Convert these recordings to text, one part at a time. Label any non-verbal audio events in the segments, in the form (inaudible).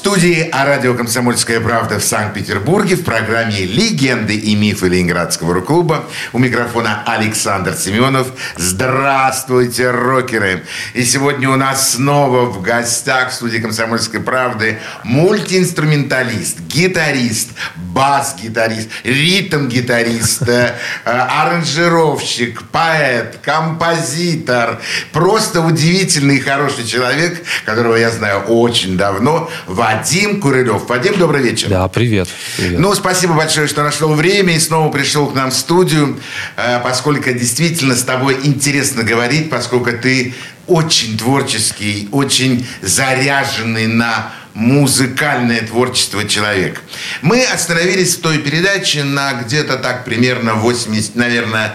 студии о радио «Комсомольская правда» в Санкт-Петербурге в программе «Легенды и мифы Ленинградского рок-клуба». У микрофона Александр Семенов. Здравствуйте, рокеры! И сегодня у нас снова в гостях в студии «Комсомольской правды» мультиинструменталист, гитарист, бас-гитарист, ритм-гитарист, э, аранжировщик, поэт, композитор. Просто удивительный и хороший человек, которого я знаю очень давно, в Вадим Курылев. Вадим, добрый вечер. Да, привет. привет. Ну, спасибо большое, что нашел время и снова пришел к нам в студию, э, поскольку действительно с тобой интересно говорить, поскольку ты очень творческий, очень заряженный на музыкальное творчество человек. Мы остановились в той передаче на где-то так примерно 80, наверное,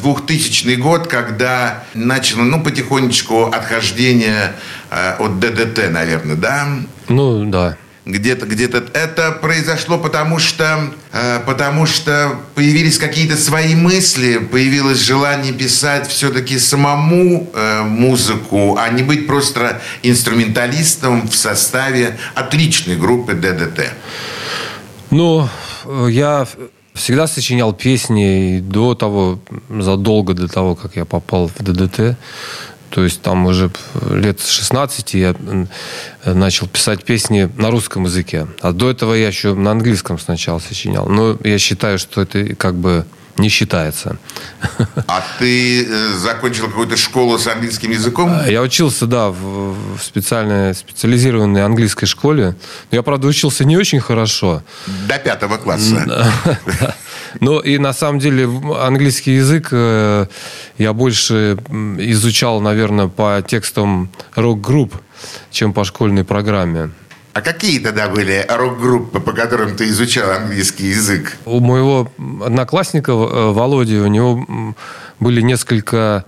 2000 год, когда начало, ну, потихонечку отхождение э, от ДДТ, наверное, да? Ну, да. Где-то, где-то это произошло, потому что, э, потому что появились какие-то свои мысли, появилось желание писать все-таки самому э, музыку, а не быть просто инструменталистом в составе отличной группы ДДТ. Ну, я всегда сочинял песни до того, задолго до того, как я попал в ДДТ. То есть там уже лет с 16 я начал писать песни на русском языке. А до этого я еще на английском сначала сочинял. Но я считаю, что это как бы не считается. А ты э, закончил какую-то школу с английским языком? Я учился, да, в специальной, специализированной английской школе. Я, правда, учился не очень хорошо. До пятого класса. Ну, и на самом деле английский язык э, я больше изучал, наверное, по текстам рок-групп, чем по школьной программе. А какие тогда были рок-группы, по которым ты изучал английский язык? У моего одноклассника э, Володи, у него были несколько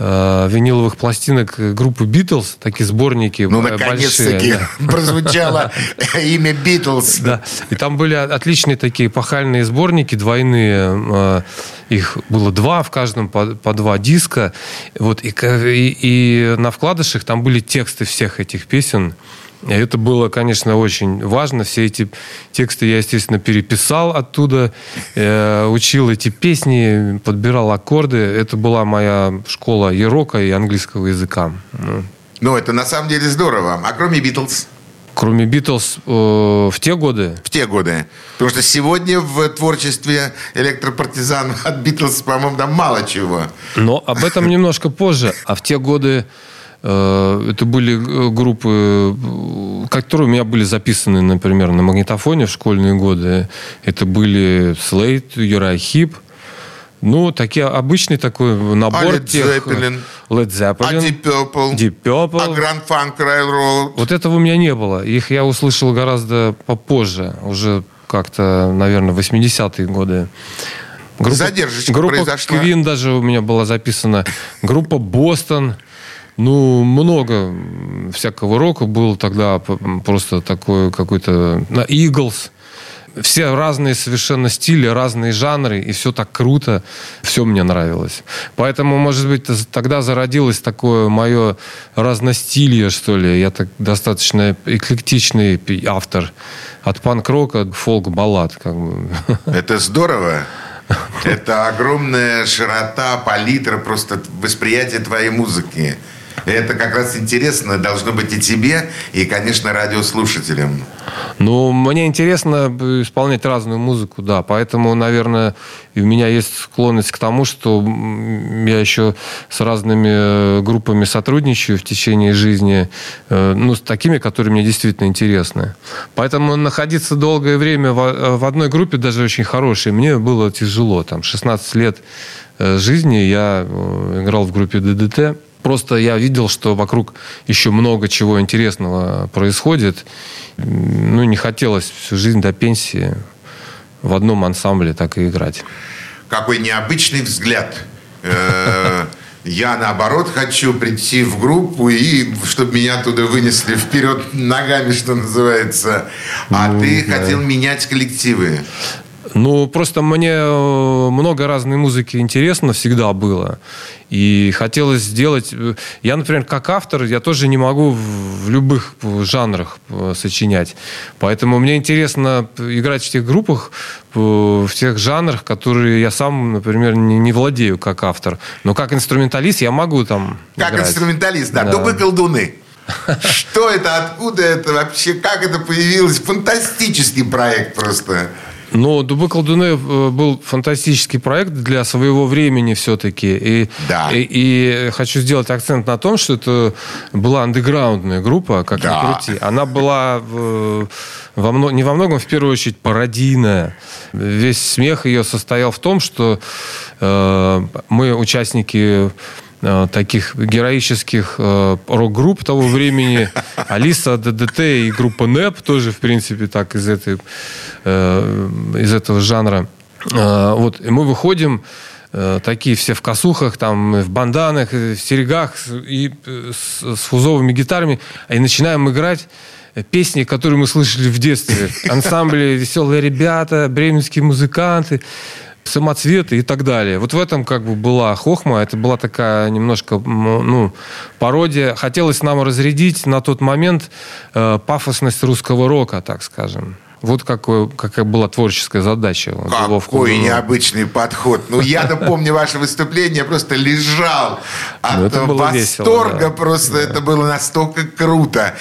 э, виниловых пластинок группы Битлз, такие сборники Ну, наконец-таки (laughs) прозвучало (laughs) имя Битлз. Да, и там были отличные такие пахальные сборники, двойные. Э, их было два, в каждом по, по два диска. Вот, и, и, и на вкладышах там были тексты всех этих песен. Это было, конечно, очень важно. Все эти тексты я, естественно, переписал оттуда, э, учил эти песни, подбирал аккорды. Это была моя школа ерока и английского языка. Ну, ну это на самом деле здорово. А кроме Битлз? Кроме Битлз э, в те годы? В те годы. Потому что сегодня в творчестве электропартизан от Битлз, по-моему, там мало чего. Но об этом немножко позже. А в те годы это были э, группы, которые у меня были записаны, например, на магнитофоне в школьные годы. Это были Слейт, Юрай Хип. Ну, такие обычный такой набор а Led тех... Zeppelin. Led Zeppelin. А Deep Purple. Deep Purple. А Grand Funk Railroad. Вот этого у меня не было. Их я услышал гораздо попозже. Уже как-то, наверное, 80-е годы. Группа, Задержечка группа произошла. Квин даже у меня была записана. Группа Бостон. Ну, много всякого рока было тогда, просто такой какой-то... На Eagles. Все разные совершенно стили, разные жанры, и все так круто, все мне нравилось. Поэтому, может быть, тогда зародилось такое мое разностилье, что ли. Я так достаточно эклектичный автор. От панк-рока к фолк-баллад. Как бы. (laughs) Это здорово. Это огромная широта, палитра, просто восприятие твоей музыки. Это как раз интересно должно быть и тебе, и, конечно, радиослушателям. Ну, мне интересно исполнять разную музыку, да. Поэтому, наверное, у меня есть склонность к тому, что я еще с разными э, группами сотрудничаю в течение жизни, э, ну, с такими, которые мне действительно интересны. Поэтому находиться долгое время в одной группе, даже очень хорошей, мне было тяжело. Там 16 лет э, жизни я играл в группе ДДТ. Просто я видел, что вокруг еще много чего интересного происходит. Ну, не хотелось всю жизнь до пенсии в одном ансамбле так и играть. Какой необычный взгляд. Э, Я, наоборот, хочу прийти в группу и чтобы меня туда вынесли вперед ногами, что называется. А ну, ты да. хотел менять коллективы. Ну, просто мне э, много разной музыки интересно всегда было. И хотелось сделать... Э, я, например, как автор, я тоже не могу в любых жанрах э, сочинять. Поэтому мне интересно играть в тех группах, в тех жанрах, которые я сам, например, не, владею как автор. Но как инструменталист я могу там Как играть. инструменталист, да. да. Дубы колдуны. (laughs) Что это, откуда это вообще, как это появилось? Фантастический проект просто. Но «Дубы колдуны» э, был фантастический проект для своего времени все-таки. И, да. и, и хочу сделать акцент на том, что это была андеграундная группа, как да. ни крути. Она была в, во, не во многом, в первую очередь, пародийная. Весь смех ее состоял в том, что э, мы, участники Э, таких героических э, рок-групп того времени. (laughs) Алиса, ДДТ и группа НЭП тоже, в принципе, так из, этой, э, из этого жанра. Вот, и мы выходим такие все в косухах, там, в банданах, в серегах и с, с фузовыми гитарами, и начинаем играть песни, которые мы слышали в детстве. (laughs) Ансамбли «Веселые ребята», бременские музыканты самоцветы и так далее. Вот в этом как бы была хохма, это была такая немножко ну, пародия. Хотелось нам разрядить на тот момент э, пафосность русского рока, так скажем. Вот какой, какая была творческая задача. Какой необычный подход. Ну, я-то помню ваше выступление, я просто лежал от ну, восторга. Весело, да. Просто да. это было настолько круто.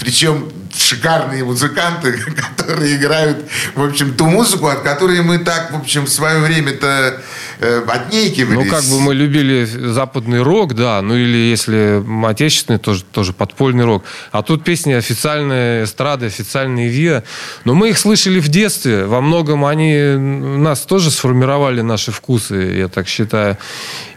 Причем шикарные музыканты, (laughs) которые играют, в общем, ту музыку, от которой мы так, в общем, в свое время-то э, отнекивались. Ну, как бы мы любили западный рок, да, ну или если отечественный, тоже, тоже подпольный рок. А тут песни официальные эстрады, официальные ВИА. Но мы их слышали в детстве. Во многом они нас тоже сформировали наши вкусы, я так считаю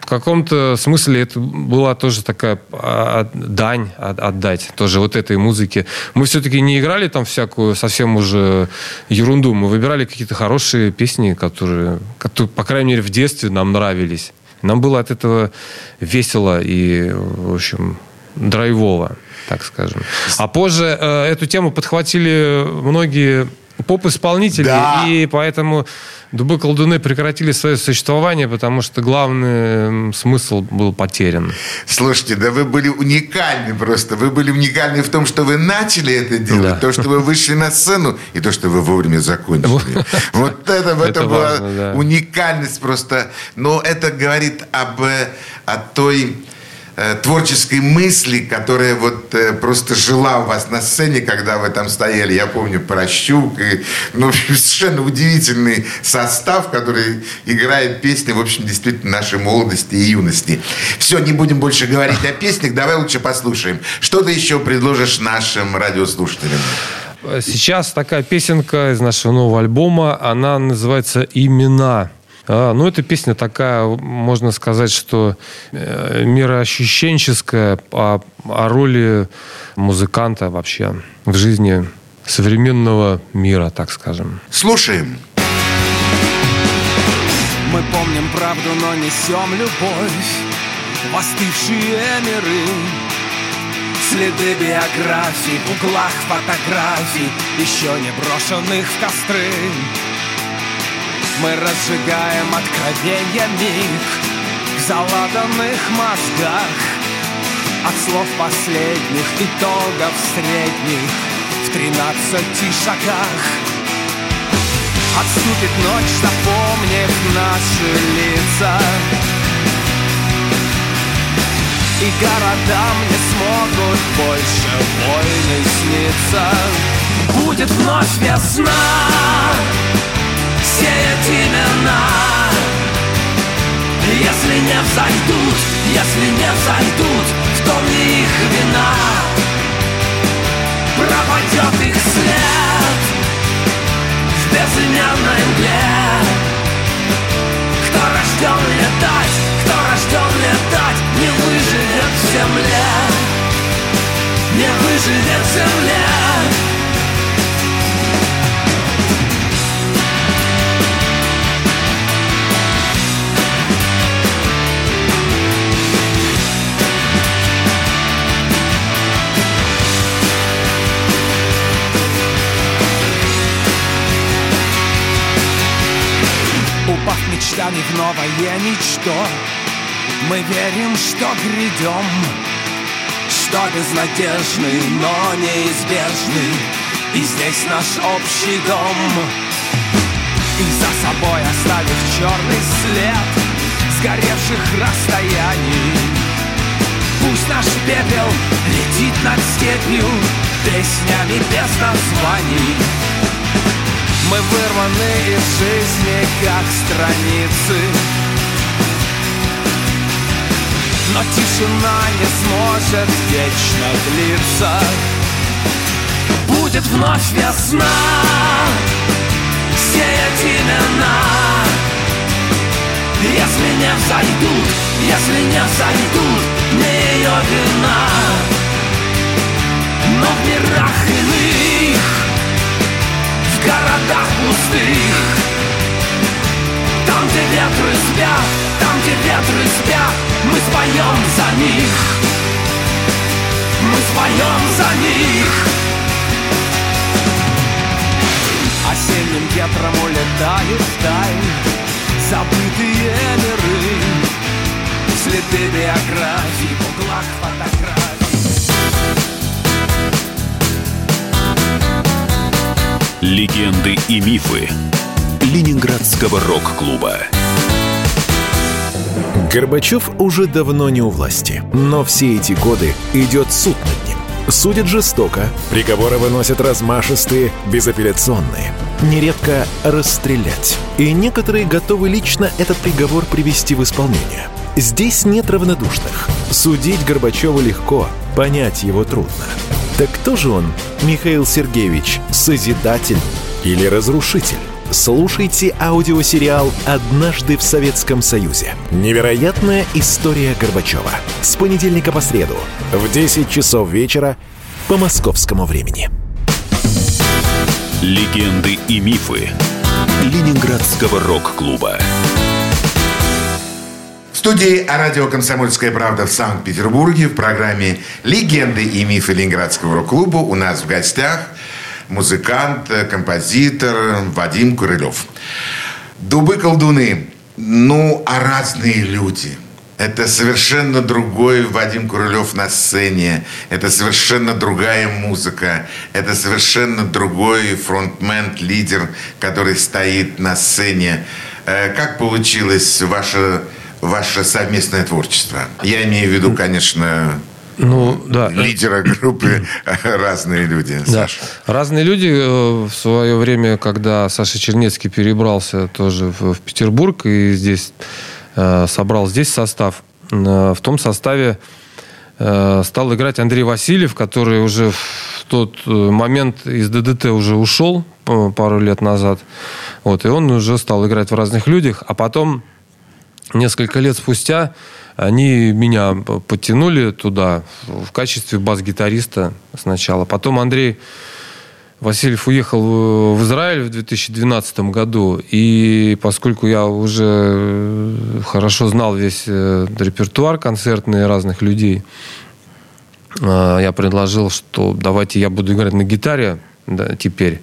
в каком-то смысле это была тоже такая а, дань отдать тоже вот этой музыке. Мы все-таки не играли там всякую совсем уже ерунду. Мы выбирали какие-то хорошие песни, которые, которые, по крайней мере, в детстве нам нравились. Нам было от этого весело и, в общем, драйвово, так скажем. А позже э, эту тему подхватили многие поп-исполнители, да. и поэтому Дубы колдуны прекратили свое существование, потому что главный смысл был потерян. Слушайте, да вы были уникальны просто. Вы были уникальны в том, что вы начали это делать, да. то, что вы вышли на сцену, и то, что вы вовремя закончили. Вот это, в этом была уникальность просто. Но это говорит об э, о той творческой мысли, которая вот э, просто жила у вас на сцене, когда вы там стояли. Я помню Прощук. И, ну, (laughs) совершенно удивительный состав, который играет песни, в общем, действительно нашей молодости и юности. Все, не будем больше говорить о песнях. Давай лучше послушаем. Что ты еще предложишь нашим радиослушателям? Сейчас такая песенка из нашего нового альбома. Она называется «Имена». А, ну, эта песня такая, можно сказать, что э, мироощущенческая о, о роли музыканта вообще в жизни современного мира, так скажем. Слушаем. Мы помним правду, но несем любовь остывшие миры. Следы биографий в углах фотографий, еще не брошенных в костры. Мы разжигаем откровенья миг В заладанных мозгах. От слов последних итогов средних В тринадцати шагах. Отступит ночь, запомнив наши лица. И городам не смогут больше войны сниться. Будет вновь весна сеять имена Если не взойдут, если не взойдут В том не их вина? Пропадет их след В безымянной мгле. Кто рожден летать, кто рожден летать Не выживет в земле. Не выживет в земле мечтами в новое ничто. Мы верим, что грядем Что безнадежный, но неизбежный. И здесь наш общий дом. И за собой оставив черный след Сгоревших расстояний. Пусть наш пепел летит над степью Песнями без названий Мы вырваны из жизни, как страницы. Но тишина не сможет вечно длиться. Будет вновь весна Сеять имена Если не взойдут, если не взойдут Не ее вина. Но в мирах иных городах пустых. Там, где ветры спят Там, где ветры спят Мы споем за них. Мы споем за них. Осенним ветром улетают вдаль Забытые миры. Следы биографий в углах фотографий Легенды и мифы Ленинградского рок-клуба. Горбачев уже давно не у власти, но все эти годы идет суд над ним. Судят жестоко, приговоры выносят размашистые, безапелляционные. Нередко расстрелять. И некоторые готовы лично этот приговор привести в исполнение. Здесь нет равнодушных. Судить Горбачева легко, понять его трудно. Так кто же он, Михаил Сергеевич, созидатель или разрушитель? Слушайте аудиосериал «Однажды в Советском Союзе». Невероятная история Горбачева. С понедельника по среду в 10 часов вечера по московскому времени. Легенды и мифы Ленинградского рок-клуба. Студии радио «Комсомольская правда» в Санкт-Петербурге в программе «Легенды и мифы Ленинградского рок-клуба» у нас в гостях музыкант, композитор Вадим Курылев. Дубы-колдуны, ну, а разные люди – это совершенно другой Вадим Курылев на сцене. Это совершенно другая музыка. Это совершенно другой фронтмен, лидер, который стоит на сцене. Э, Как получилось ваше, ваше совместное творчество? Я имею в виду, конечно, Ну, да. лидера группы (laughs) «Разные люди». Да. Саша. Разные люди э, в свое время, когда Саша Чернецкий перебрался тоже в, в Петербург и здесь э, собрал здесь состав, э, в том составе стал играть Андрей Васильев, который уже в тот момент из ДДТ уже ушел пару лет назад. Вот, и он уже стал играть в разных людях, а потом несколько лет спустя они меня подтянули туда в качестве бас-гитариста сначала. Потом Андрей Васильев уехал в Израиль в 2012 году, и поскольку я уже э, хорошо знал весь э, репертуар концертный разных людей, э, я предложил, что давайте я буду играть на гитаре да, теперь,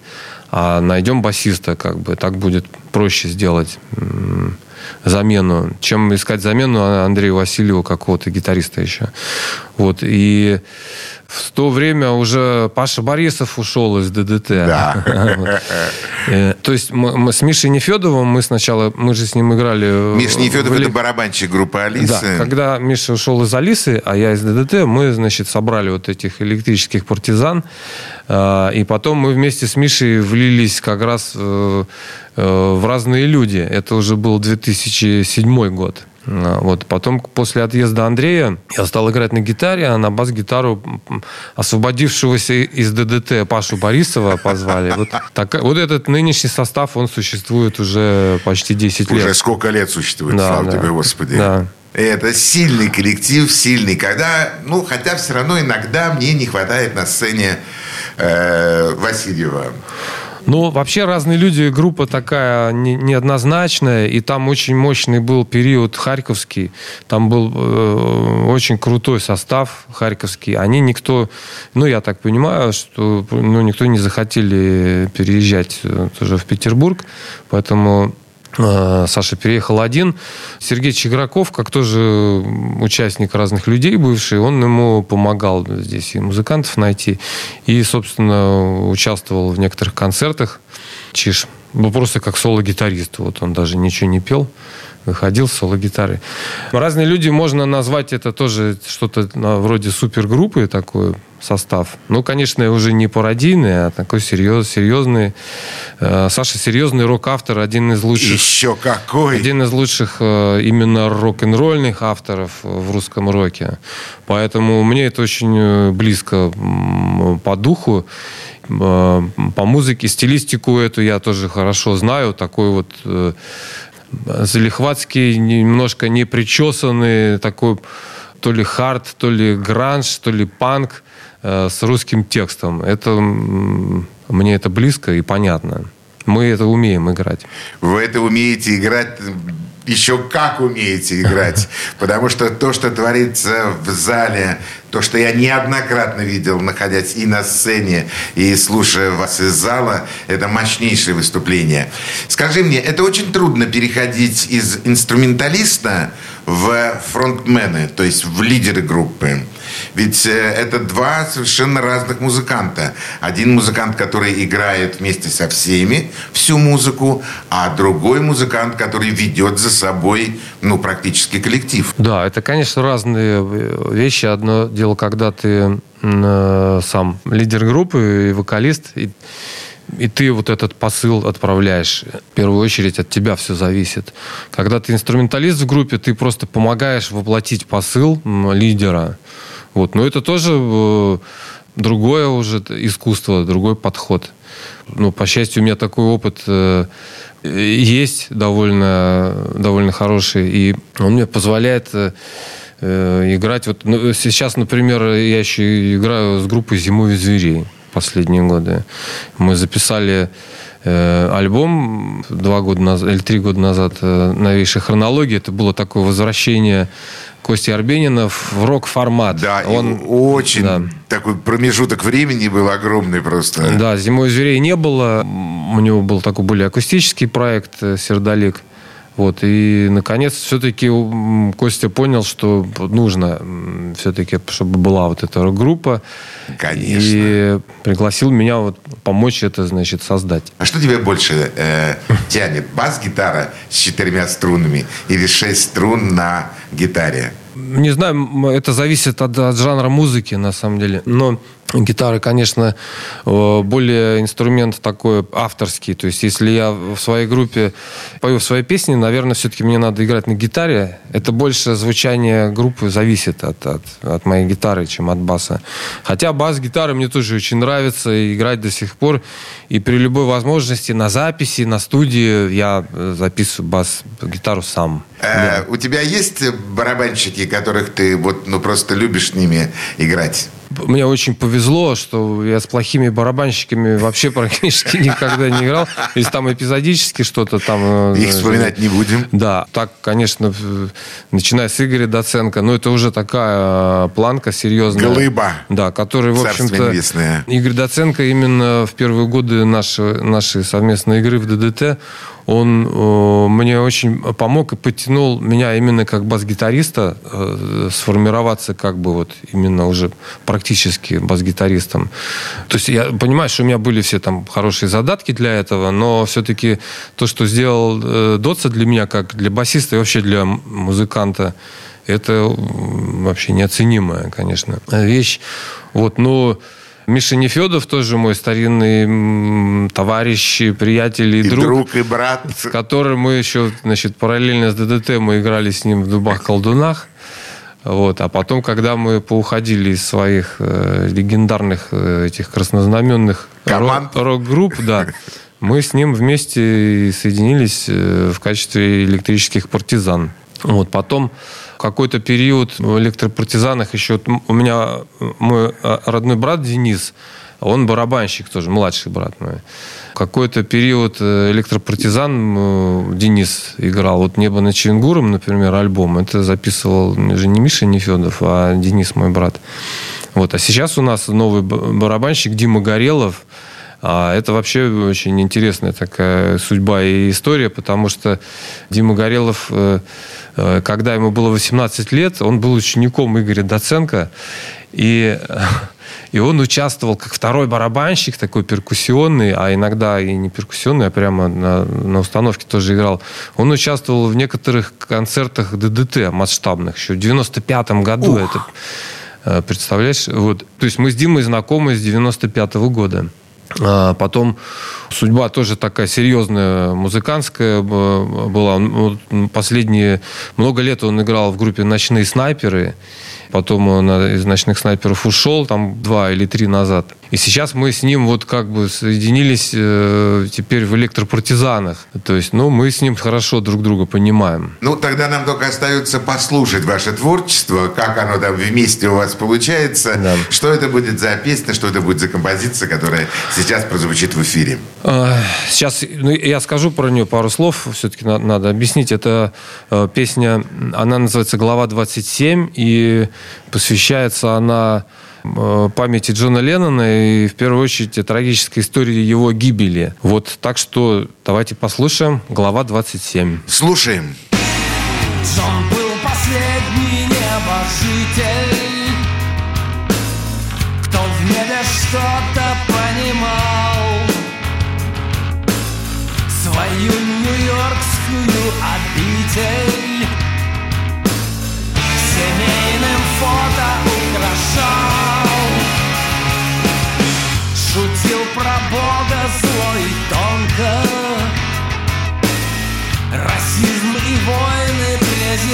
а найдем басиста, как бы так будет проще сделать замену, чем искать замену Андрею Васильеву какого-то гитариста еще. Вот и в то время уже Паша Борисов ушел из ДДТ. Да. (laughs) Э, То есть мы, мы с Мишей Нефедовым, мы сначала, мы же с ним играли... Миш в- Нефедов в – это барабанщик группы да, «Алисы». когда Миша ушел из Алисы, а я из ДДТ, мы, значит, собрали вот этих электрических партизан. э, И потом мы вместе с Мишей влились как раз э, в разные люди. Это уже был 2007 год. А, Вот. Потом, после отъезда Андрея, я стал играть на гитаре, а на бас-гитару освободившегося из ДДТ Пашу Борисова позвали. Вот, так- вот этот нынешний состав, он существует уже почти 10 лет. Уже сколько лет существует, Да, слава да. тебе, Господи. Да. Это сильный коллектив, сильный. Когда, ну, хотя все равно иногда мне не хватает на сцене э, Васильева. Ну, вообще разные люди, группа такая не- неоднозначная, и там очень мощный был период харьковский, там был э, очень крутой состав харьковский. Они никто, ну, я так понимаю, что ну, никто не захотели переезжать э, тоже в Петербург, поэтому Саша переехал один. Сергей Чиграков, как тоже участник разных людей бывший, он ему помогал здесь и музыкантов найти. И, собственно, участвовал в некоторых концертах. Чиж. Был просто как соло-гитарист. Вот он даже ничего не пел выходил с соло-гитарой. Разные люди, можно назвать это тоже что-то вроде супергруппы, такой состав. Ну, конечно, уже не пародийный, а такой серьез, серьезный. Э, Саша серьезный рок-автор, один из лучших... Еще какой! Один из лучших э, именно рок-н-ролльных авторов в русском роке. Поэтому мне это очень э, близко по духу по музыке, стилистику эту я тоже хорошо знаю. Такой вот залихватский, немножко непричесанный, такой то ли хард, то ли гранж, то ли панк э, с русским текстом. Это мне это близко и понятно. Мы это умеем играть. Вы это умеете играть еще как умеете играть. (laughs) Потому что то, что творится в зале, то, что я неоднократно видел, находясь и на сцене, и слушая вас из зала, это мощнейшее выступление. Скажи мне, это очень трудно переходить из инструменталиста в фронтмены, то есть в лидеры группы. Ведь э, это два совершенно разных музыканта. Один музыкант, который играет вместе со всеми всю музыку, а другой музыкант, который ведет за собой ну, практически коллектив. Да, это, конечно, разные э, вещи. Одно дело, когда ты э, сам лидер группы и вокалист, и и ты вот этот посыл отправляешь. В первую очередь от тебя все зависит. Когда ты инструменталист в группе, ты просто помогаешь воплотить посыл лидера. Вот. Но это тоже э, другое уже искусство, другой подход. Ну, по счастью, у меня такой опыт э, есть довольно, довольно хороший, и он мне позволяет э, играть. Вот ну, сейчас, например, я еще играю с группой «Зимовье зверей» последние годы. Мы записали альбом два года назад, или три года назад э, «Новейшая хронология». Это было такое возвращение Кости Арбенинов в рок-формат. Да, он очень да. такой промежуток времени был огромный просто. Да, «Зимой зверей» не было. У него был такой более акустический проект э, «Сердолик». Вот, и, наконец, все-таки Костя понял, что нужно все-таки, чтобы была вот эта группа. Конечно. И пригласил меня вот помочь это, значит, создать. А что тебя больше э, тянет? Бас-гитара с четырьмя струнами или шесть струн на гитаре? Не знаю, это зависит от, от жанра музыки, на самом деле. Но гитара, конечно, э, более инструмент такой авторский. То есть, если я в своей группе пою свои песни, наверное, все-таки мне надо играть на гитаре. Это больше звучание группы зависит от, от, от моей гитары, чем от баса. Хотя бас-гитара мне тоже очень нравится играть до сих пор. И при любой возможности на записи, на студии я э, записываю бас-гитару сам. Э, да. У тебя есть барабанщики, которых ты вот, ну, просто любишь с ними играть? Мне очень повезло, что я с плохими барабанщиками вообще практически никогда не играл. Если там эпизодически что-то там... Э, Их вспоминать не будем. Да, так, конечно, начиная с Игоря Доценко, но это уже такая э, планка серьезная. Глыба. Да, который, в общем-то... Игорь Доценко именно в первые годы нашей, нашей совместной игры в ДДТ он э, мне очень помог и подтянул меня именно как бас-гитариста э, сформироваться как бы вот именно уже практически бас-гитаристом. То есть я понимаю, что у меня были все там хорошие задатки для этого, но все-таки то, что сделал э, Дотса для меня, как для басиста и вообще для музыканта, это вообще неоценимая, конечно, вещь. Вот, но Миша Нефедов тоже мой старинный товарищ, приятель и, и друг. друг, и брат. С которым мы еще, значит, параллельно с ДДТ мы играли с ним в «Дубах-колдунах». Вот. А потом, когда мы поуходили из своих э, легендарных э, этих краснознаменных Команд. рок-групп, да, мы с ним вместе соединились э, в качестве электрических партизан. Вот. Потом какой-то период в электропартизанах еще... У меня мой а, родной брат Денис, он барабанщик тоже, младший брат мой. Какой-то период э, электропартизан э, Денис играл. Вот «Небо над Ченгуром», например, альбом. Это записывал же не Миша Нефедов, а Денис, мой брат. Вот. А сейчас у нас новый барабанщик Дима Горелов. А это вообще очень интересная такая судьба и история, потому что Дима Горелов, э, э, когда ему было 18 лет, он был учеником Игоря Доценко, и (laughs) и он участвовал как второй барабанщик, такой перкуссионный, а иногда и не перкуссионный, а прямо на, на установке тоже играл. Он участвовал в некоторых концертах ДДТ масштабных еще в 95-м году. Ух. Это, э, представляешь? Вот. То есть мы с Димой знакомы с 95-го года. А потом судьба тоже такая серьезная, музыкантская была. Последние много лет он играл в группе «Ночные снайперы». Потом он из «Ночных снайперов» ушел, там два или три назад. И сейчас мы с ним вот как бы соединились э, теперь в электропартизанах. То есть, ну, мы с ним хорошо друг друга понимаем. Ну, тогда нам только остается послушать ваше творчество, как оно там вместе у вас получается. Да. Что это будет за песня, что это будет за композиция, которая сейчас прозвучит в эфире? А, сейчас ну, я скажу про нее пару слов. Все-таки надо, надо объяснить. Это э, песня, она называется «Глава 27», и посвящается она Э, памяти Джона Леннона и, в первую очередь, трагической истории его гибели. Вот, так что давайте послушаем глава 27. Слушаем. Джон был последний небожитель, кто в небе что-то понимал. Свою нью-йоркскую обитель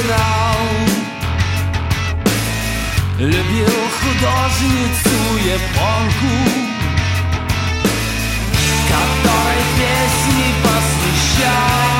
презирал Любил художницу японку Которой песни посвящал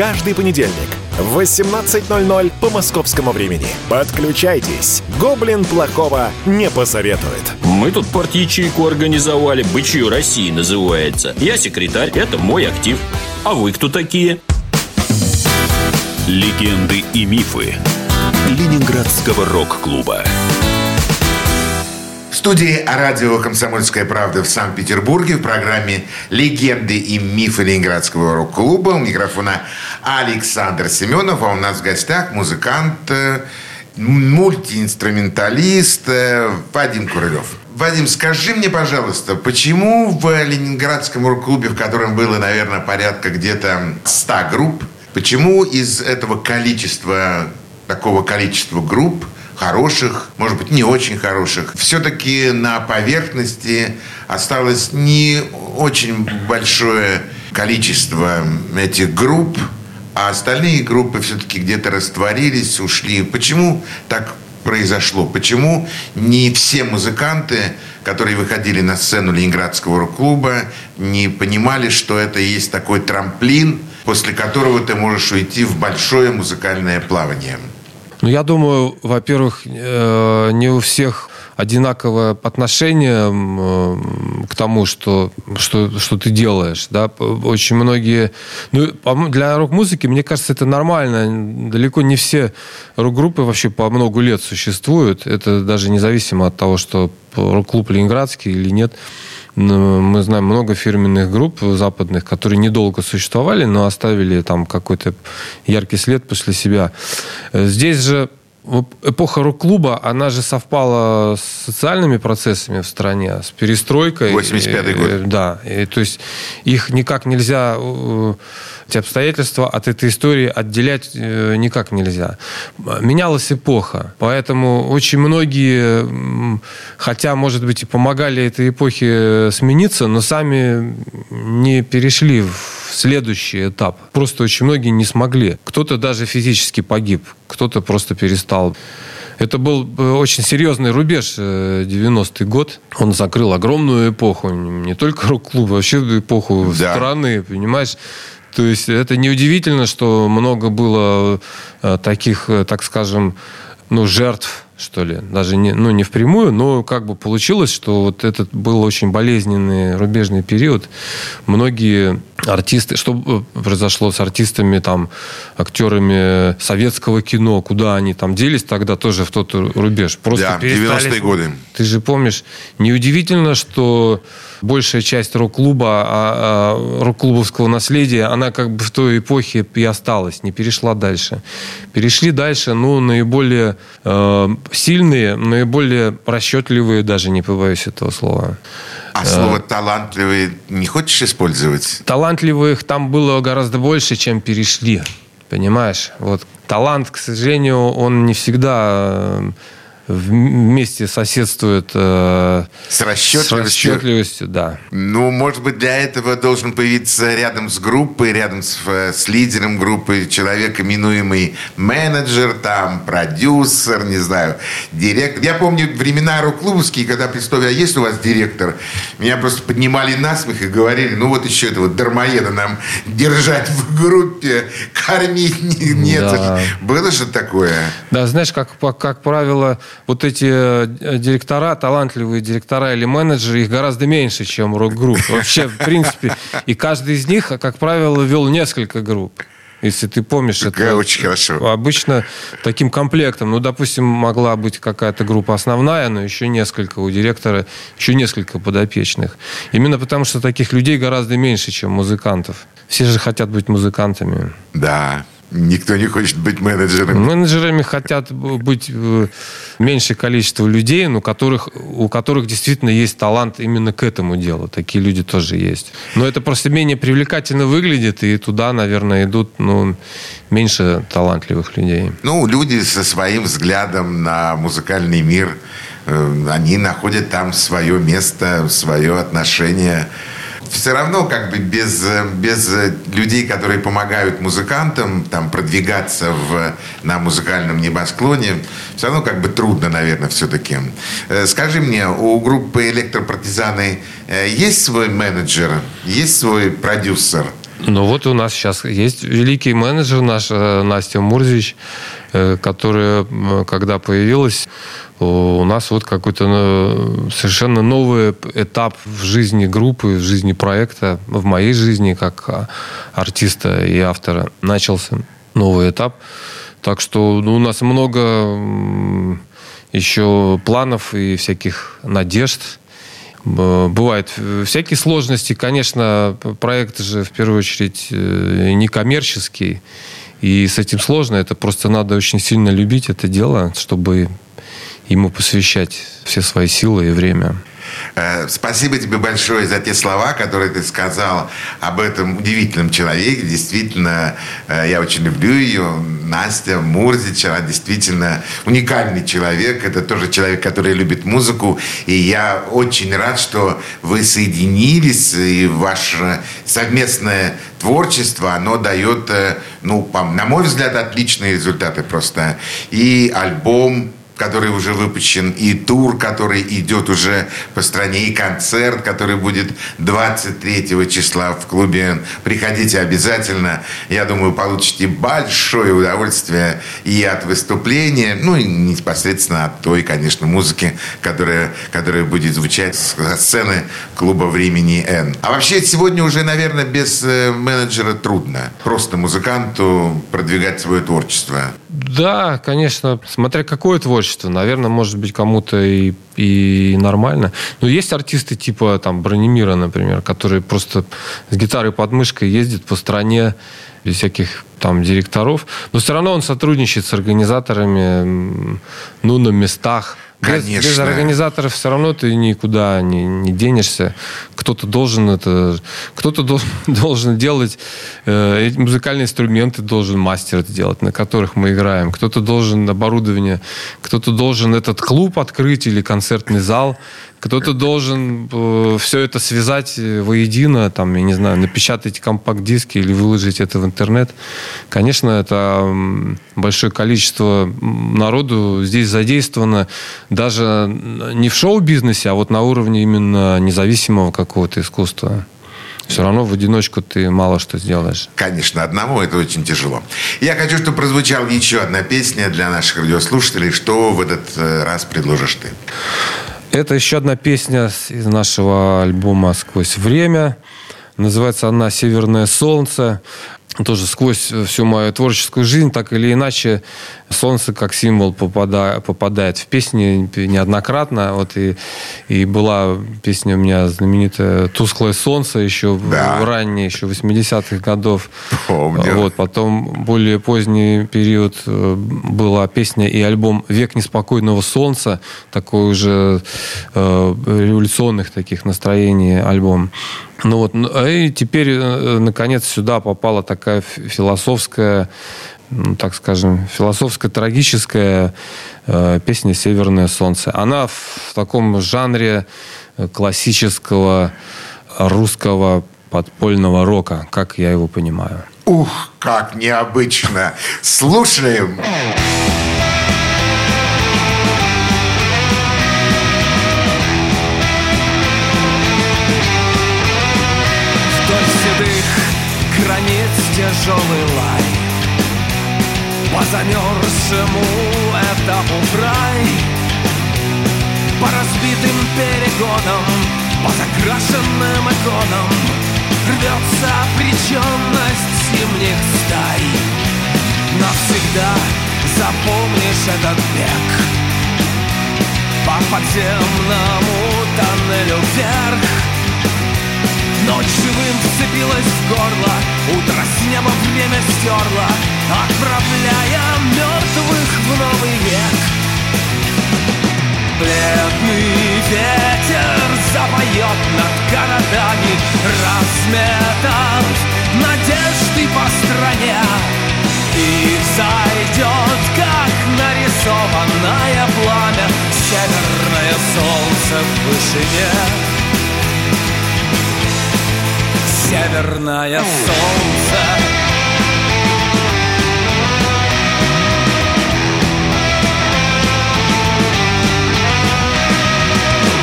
Каждый понедельник в 18.00 по московскому времени. Подключайтесь. Гоблин плохого не посоветует. Мы тут порт-ячейку организовали. Бычью России называется. Я секретарь, это мой актив. А вы кто такие? Легенды и мифы Ленинградского рок-клуба студии радио «Комсомольская правда» в Санкт-Петербурге в программе «Легенды и мифы Ленинградского рок-клуба». У микрофона Александр Семенов, а у нас в гостях музыкант, э, мультиинструменталист э, Вадим Курылев. Вадим, скажи мне, пожалуйста, почему в Ленинградском рок-клубе, в котором было, наверное, порядка где-то 100 групп, почему из этого количества, такого количества групп – хороших, может быть, не очень хороших. Все-таки на поверхности осталось не очень большое количество этих групп, а остальные группы все-таки где-то растворились, ушли. Почему так произошло? Почему не все музыканты, которые выходили на сцену Ленинградского рок-клуба, не понимали, что это есть такой трамплин, после которого ты можешь уйти в большое музыкальное плавание? Ну, я думаю, во-первых, э, не у всех одинаковое отношение э, к тому, что, что, что ты делаешь. Да? Очень многие... Ну, для рок-музыки, мне кажется, это нормально. Далеко не все рок-группы вообще по много лет существуют. Это даже независимо от того, что рок-клуб Ленинградский или нет. Ну, мы знаем много фирменных групп западных, которые недолго существовали, но оставили там какой-то яркий след после себя. Здесь же эпоха рок-клуба, она же совпала с социальными процессами в стране, с перестройкой. 85-й год. Э, да. И, то есть их никак нельзя э, эти обстоятельства от этой истории отделять э, никак нельзя. Менялась эпоха, поэтому очень многие, хотя, может быть, и помогали этой эпохе смениться, но сами не перешли в следующий этап. Просто очень многие не смогли. Кто-то даже физически погиб, кто-то просто перестал. Это был э, очень серьезный рубеж, 90-й э, год. Он закрыл огромную эпоху, не только рок-клуб, вообще эпоху да. страны, понимаешь? То есть это неудивительно, что много было э, таких, э, так скажем, ну, жертв, что ли. Даже не, ну, не впрямую, но как бы получилось, что вот этот был очень болезненный рубежный период. Многие артисты, что произошло с артистами, там, актерами советского кино, куда они там делись тогда тоже в тот рубеж. Просто да, 90-е годы. Ты же помнишь, неудивительно, что большая часть рок-клуба, а, а, рок-клубовского наследия, она как бы в той эпохе и осталась, не перешла дальше. Перешли дальше, ну, наиболее э, сильные, наиболее расчетливые, даже не побоюсь этого слова. А слово э, «талантливые» не хочешь использовать? Талантливых там было гораздо больше, чем перешли. Понимаешь? Вот талант, к сожалению, он не всегда э, вместе соседствует э, с, расчетливостью. с расчетливостью, да. Ну, может быть, для этого должен появиться рядом с группой, рядом с, э, с лидером группы человек, именуемый менеджер, там, продюсер, не знаю, директор. Я помню времена рок-клубовские, когда представили, а есть у вас директор? Меня просто поднимали на смех и говорили, ну вот еще этого дармоеда нам держать в группе, кормить нет. Да. Было же такое? Да, знаешь, как, как правило, вот эти э, директора, талантливые директора или менеджеры, их гораздо меньше, чем рок-групп. Вообще, в принципе, и каждый из них, как правило, вел несколько групп. Если ты помнишь, это очень хорошо. обычно таким комплектом. Ну, допустим, могла быть какая-то группа основная, но еще несколько у директора, еще несколько подопечных. Именно потому, что таких людей гораздо меньше, чем музыкантов. Все же хотят быть музыкантами. Да. Никто не хочет быть менеджером. Менеджерами хотят быть э, меньшее количество людей, но которых, у которых действительно есть талант именно к этому делу. Такие люди тоже есть. Но это просто менее привлекательно выглядит, и туда, наверное, идут ну, меньше талантливых людей. Ну, люди со своим взглядом на музыкальный мир, э, они находят там свое место, свое отношение все равно как бы без, без людей, которые помогают музыкантам там продвигаться в, на музыкальном небосклоне, все равно как бы трудно, наверное, все-таки. Э, скажи мне, у группы «Электропартизаны» э, есть свой менеджер, есть свой продюсер? Ну вот у нас сейчас есть великий менеджер наш э, Настя Мурзич, которая, когда появилась, у нас вот какой-то ну, совершенно новый этап в жизни группы, в жизни проекта, в моей жизни как артиста и автора начался новый этап. Так что ну, у нас много еще планов и всяких надежд. Бывают э, всякие сложности. Конечно, проект же в первую очередь э, не коммерческий. И с этим сложно. Это просто надо очень сильно любить это дело, чтобы ему посвящать все свои силы и время. Э, Спасибо тебе большое за те слова, которые ты сказал об этом удивительном человеке. Действительно, э, я очень люблю ее. Настя Мурзич, она действительно уникальный человек. Это тоже человек, который любит музыку. И я очень рад, что вы соединились, и ваше совместное творчество, оно дает, э, ну, на мой взгляд, отличные результаты просто. И альбом который уже выпущен, и тур, который идет уже по стране, и концерт, который будет 23 числа в клубе. Приходите обязательно. Я думаю, получите большое удовольствие и от выступления, ну и непосредственно от той, конечно, музыки, которая, которая будет звучать со сцены клуба «Времени Н». А вообще сегодня уже, наверное, без э, менеджера трудно. Просто музыканту продвигать свое творчество. Да, конечно, смотря какое творчество. Наверное, может быть, кому-то и, и нормально. Но есть артисты типа там Бронемира, например, которые просто с гитарой под мышкой ездят по стране без всяких там директоров. Но все равно он сотрудничает с организаторами, ну, на местах. Без, без Конечно. организаторов все равно ты никуда не, не денешься. Кто-то должен это, кто-то дол- (laughs) должен делать э, музыкальные инструменты, должен мастер это делать, на которых мы играем. Кто-то должен оборудование, кто-то должен этот клуб открыть или концертный зал. Кто-то должен все это связать э, воедино, там, я не знаю, напечатать компакт-диски или выложить это в интернет. Конечно, это большое количество народу здесь задействовано даже не в шоу-бизнесе, а вот на уровне именно независимого какого-то искусства. Все равно в одиночку ты мало что сделаешь. Конечно, одному это очень тяжело. Я хочу, чтобы прозвучала еще одна песня для наших радиослушателей. Что в этот э, раз предложишь ты? Это еще одна песня из нашего альбома «Сквозь время». Называется она «Северное солнце». Тоже сквозь всю мою творческую жизнь, так или иначе, солнце как символ попада- попадает в песни неоднократно. Вот и, и была песня у меня знаменитая «Тусклое солнце» еще в- Да. в ранние, еще 80-х годов. Помню. Вот, потом более поздний период э, была песня и альбом «Век неспокойного солнца», такой уже э, революционных таких настроений альбом. Ну вот, а и теперь, э, наконец, сюда попала такая философская, ну, так скажем, философская, трагическая э, песня «Северное солнце». Она в таком жанре э, классического русского подпольного рока, как я его понимаю. Ух, как необычно. Слушаем. Вдоль тяжелый лай. По замерзшему этапу в По разбитым перегонам По закрашенным иконам Рвется обреченность зимних стай. Навсегда запомнишь этот бег По подземному тоннелю вверх Ночь живым вцепилась в горло Утро с неба время стерло Отправляя мертвых в новый век. Бледный ветер запоет над городами Разметав надежды по стране. И взойдет, как нарисованное пламя Северное солнце в вышине Северное солнце.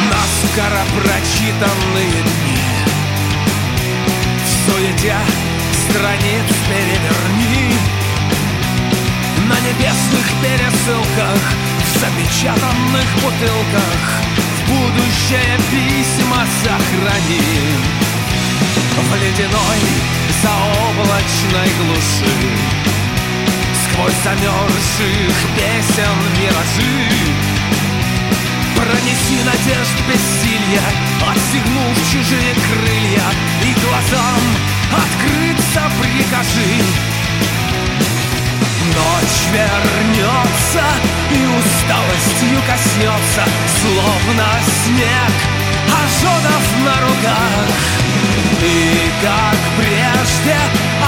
Наскоро прочитанные дни. В суете страниц переверни. На небесных пересылках В запечатанных бутылках В будущее письма сохрани в ледяной заоблачной глуши. Сквозь замерзших песен миражи. Пронеси надежд бессилья Отстегнув чужие крылья И глазам открыться прикажи. Ночь вернется и усталостью коснется Словно снег ожогов на руках И как прежде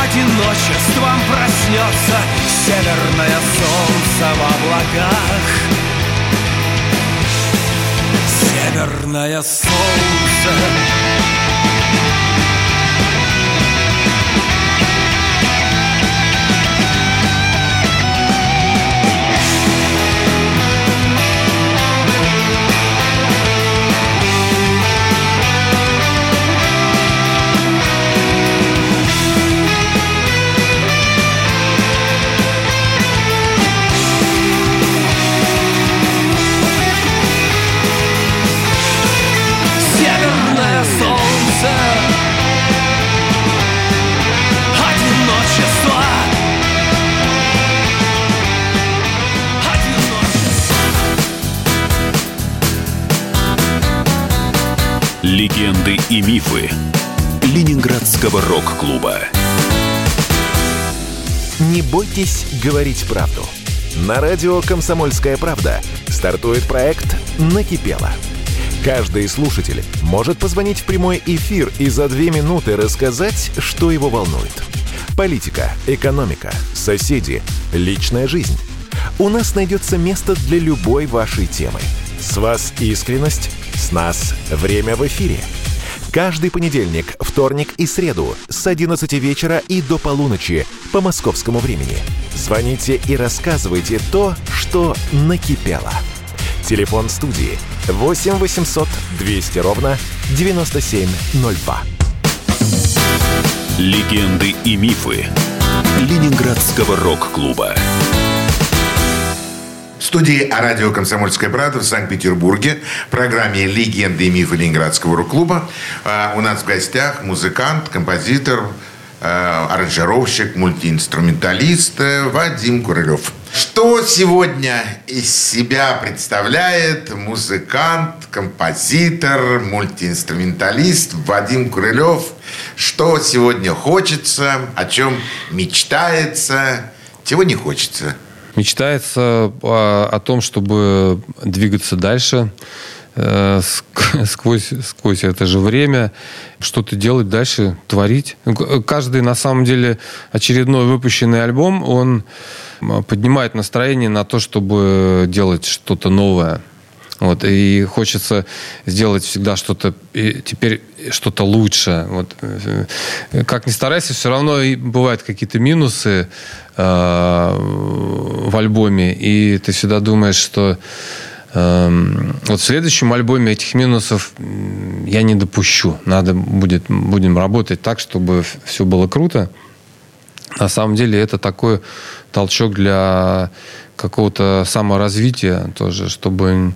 одиночеством проснется Северное солнце в облаках. Северное солнце Легенды и мифы Ленинградского рок-клуба. Не бойтесь говорить правду. На радио «Комсомольская правда» стартует проект «Накипело». Каждый слушатель может позвонить в прямой эфир и за две минуты рассказать, что его волнует. Политика, экономика, соседи, личная жизнь. У нас найдется место для любой вашей темы. С вас искренность, с нас время в эфире. Каждый понедельник, вторник и среду с 11 вечера и до полуночи по московскому времени. Звоните и рассказывайте то, что накипело. Телефон студии 8 800 200 ровно 9702. Легенды и мифы Ленинградского рок-клуба. Студии радио «Комсомольская правда» в Санкт-Петербурге в программе «Легенды и мифы Ленинградского рок-клуба». А, У нас в гостях музыкант, композитор, э, аранжировщик, мультиинструменталист э, Вадим Курылев. Что сегодня из себя представляет музыкант, композитор, мультиинструменталист Вадим Курылев? Что сегодня хочется, о чем мечтается, чего не хочется? Мечтается о, о том, чтобы двигаться дальше э, ск- (laughs) сквозь, сквозь это же время, что-то делать дальше, творить. Ну, Каждый, на самом деле, очередной выпущенный альбом, он поднимает настроение на то, чтобы делать что-то новое. Вот, и хочется сделать всегда что-то, теперь что-то лучше. Вот, э, как ни старайся, все равно и бывают какие-то минусы э, в альбоме, и ты всегда думаешь, что эм, вот в следующем альбоме этих минусов я не допущу. Надо будет, будем работать так, чтобы все было круто. На самом деле это такой толчок для какого-то саморазвития тоже, чтобы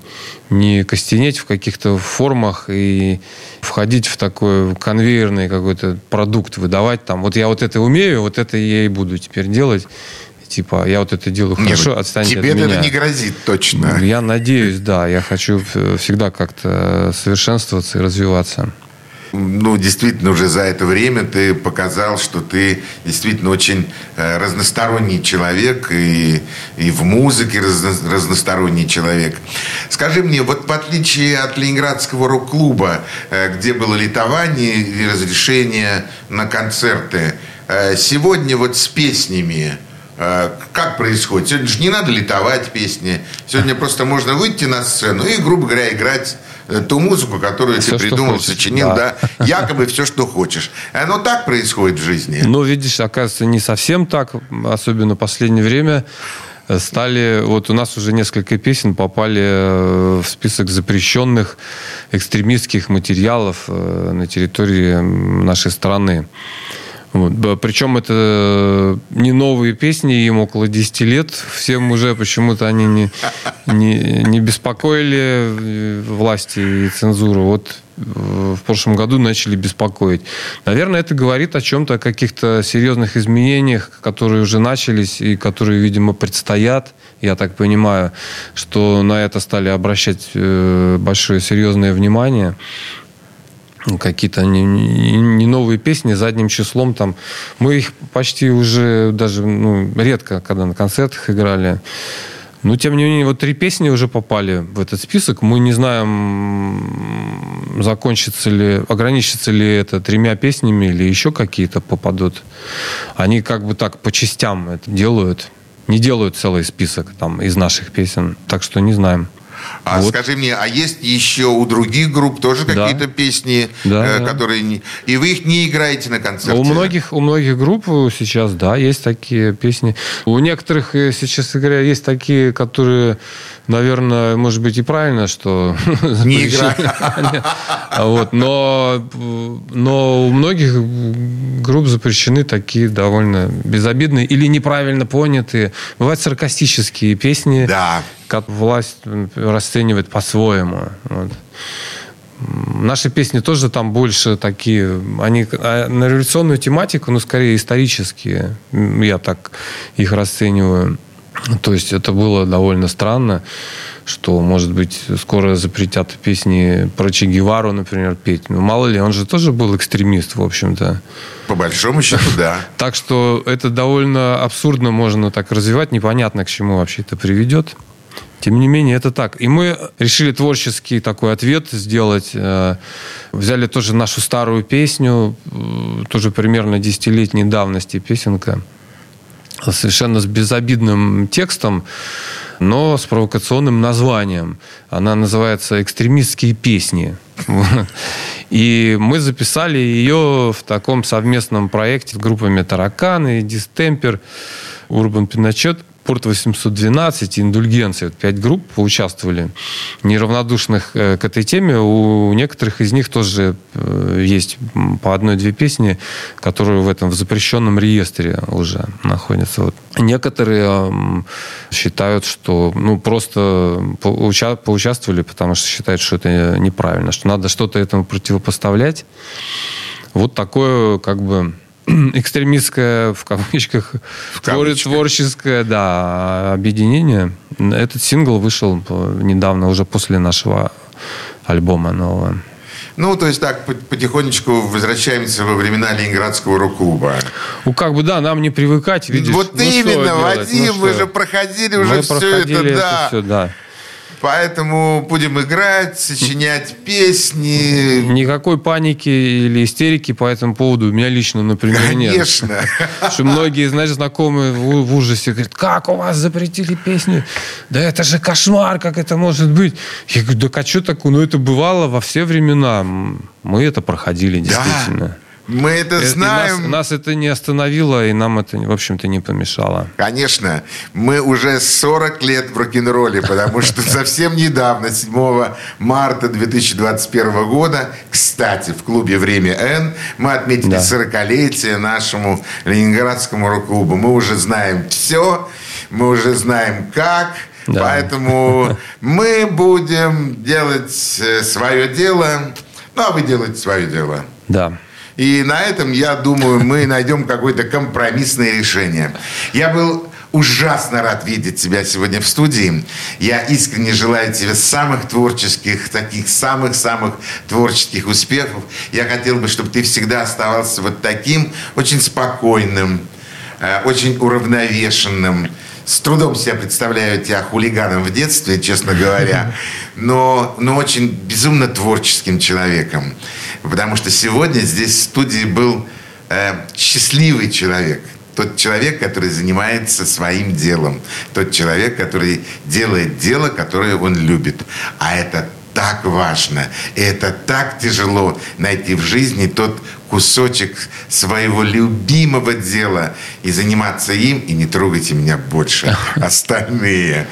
не костенеть в каких-то формах и входить в такой конвейерный какой-то продукт, выдавать там. Вот я вот это умею, вот это я и буду теперь делать. Типа, я вот это делаю Не, хорошо, ну, отстаньте тебе от меня. это не грозит точно. Я надеюсь, да. Я хочу э, всегда как-то совершенствоваться и развиваться. Ну, действительно, уже за это время ты показал, что ты действительно очень э, разносторонний человек и, и в музыке разно- разносторонний человек. Скажи мне, вот в отличие от Ленинградского рок-клуба, э, где было литование и разрешение на концерты, сегодня вот с песнями как происходит? Сегодня же не надо литовать песни. Сегодня просто можно выйти на сцену и, грубо говоря, играть э, ту музыку, которую Всё, ты придумал, хочешь, сочинил, да. да. Якобы все, что хочешь. Оно так происходит в жизни. Но, видишь, оказывается, не совсем так. Особенно в последнее время э, стали... Вот у нас уже несколько песен попали э, в список запрещенных экстремистских материалов э, на территории нашей страны. Вот. Причем это не новые песни, им около 10 лет. Всем уже почему-то они не, не, не беспокоили э, власти и цензуру. Вот э, в прошлом году начали беспокоить. Наверное, это говорит о чем-то, о каких-то серьезных изменениях, которые уже начались и которые, видимо, предстоят. Я так понимаю, что на это стали обращать э, большое серьезное внимание какие-то не, не- новые песни задним числом там. Мы их почти уже даже ну, редко когда на концертах играли. Но тем не менее вот три песни уже попали в этот список. Мы не знаем закончится ли ограничится ли это тремя песнями или еще какие-то попадут. Они как бы так по частям это делают. Не делают целый список там из наших песен. Так что не знаем А Вот. скажи мне, а есть еще у других групп тоже Да. какие-то песни, Да, э, да. которые не... И вы их не играете на концерте? У многих, у многих групп сейчас, да, есть такие песни. У некоторых, э, сейчас говоря, есть такие, которые, наверное, может быть и правильно, что (laughs) Не запрещены. (laughs) Вот, но, но у многих групп запрещены такие довольно безобидные или неправильно понятые. Бывают саркастические песни, Да. как власть расценивает по-своему. Вот. Наши песни тоже там больше такие, они а, на революционную тематику, ну, скорее исторические, я так их расцениваю. То есть это было довольно странно, что, может быть, скоро запретят песни про Че Гевару, например, петь. Ну, мало ли, он же тоже был экстремист, в общем-то. По большому счету, да. (laughs) Так что это довольно абсурдно можно так развивать, непонятно, к чему вообще это приведет. Тем не менее, это так. И мы решили творческий такой ответ сделать. Э, Взяли тоже нашу старую песню, э, тоже примерно десятилетней давности песенка, совершенно с безобидным текстом, но с провокационным названием. Она называется «Экстремистские песни». (laughs) И мы записали ее в таком совместном проекте с группами «Тараканы», «Дистемпер», «Урбан Пиночет», Порт 812 и Индульгенция. Пять групп поучаствовали, неравнодушных э, к этой теме. У некоторых из них тоже э, есть по одной-две песни, которые в этом в запрещенном реестре уже находятся. Вот. Некоторые считают, что ну, просто поуча- поучаствовали, потому что считают, что это неправильно, что надо что-то этому противопоставлять. Вот такое, как бы, (clears throat) экстремистское, в кавычках, твор- кавычках. творческое, да, объединение. Этот сингл вышел недавно, уже после нашего альбома нового. Ну, то есть так, по- потихонечку возвращаемся во времена Ленинградского рок-клуба. Ну, как бы, да, нам не привыкать, видишь. вот ну, именно, Вадим, ну, мы что? же проходили уже Мы все проходили это, да. все, да. Поэтому будем играть, сочинять песни. Никакой паники или истерики по этому поводу у меня лично, например, нет. Конечно. Что многие, знаешь, знакомые в, ужасе говорят, как у вас запретили песни? Да это же кошмар, как это может быть? Я говорю, да а что такое? Ну, это бывало во все времена. Мы это проходили, действительно. Мы это Э, и нас, знаем. нас это не остановило, и нам это, в общем-то, не помешало. Конечно, мы уже 40 лет в рок-н-ролле, потому что (laughs) совсем недавно, 7 марта 2021 года, кстати, в клубе «Время Н» мы отметили Да. 40-летие нашему ленинградскому рок-клубу. Мы уже знаем все, мы уже знаем как, Да. поэтому (laughs) мы будем делать свое дело, ну, а вы делаете свое дело. Да. И на этом, я думаю, мы найдем какое-то компромиссное решение. Я был ужасно рад видеть тебя сегодня в студии. Я искренне желаю тебе самых творческих, таких самых-самых творческих успехов. Я хотел бы, чтобы ты всегда оставался вот таким очень спокойным, э, очень уравновешенным. С трудом себя представляю тебя хулиганом в детстве, честно говоря, (laughs) но, но очень безумно творческим человеком. Потому что сегодня здесь в студии был э, счастливый человек. Тот человек, который занимается своим делом. Тот человек, который делает дело, которое он любит. А это так важно. И это так тяжело найти в жизни тот кусочек своего любимого дела и заниматься им, и не трогайте меня больше (laughs) остальные.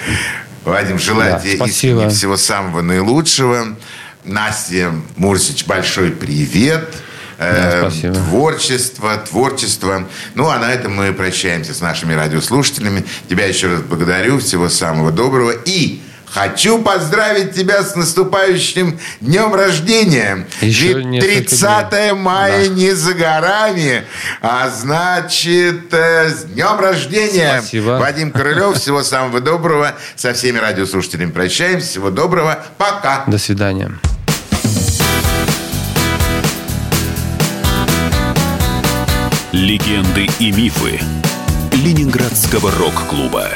Вадим, желаю Да, тебе спасибо. всего самого наилучшего. Настя Мурсич, большой привет. Да, спасибо. творчества, творчества. Ну, а на этом мы прощаемся с нашими радиослушателями. Тебя еще раз благодарю. Всего самого доброго. И хочу поздравить тебя с наступающим днем рождения. Еще Ведь несколько 30 дней. мая Да. не за горами. А значит, э, с днем рождения. Спасибо. Вадим Крылев. Всего самого доброго. Со всеми радиослушателями прощаемся. Всего доброго. Пока. До свидания. Легенды и мифы Ленинградского рок-клуба.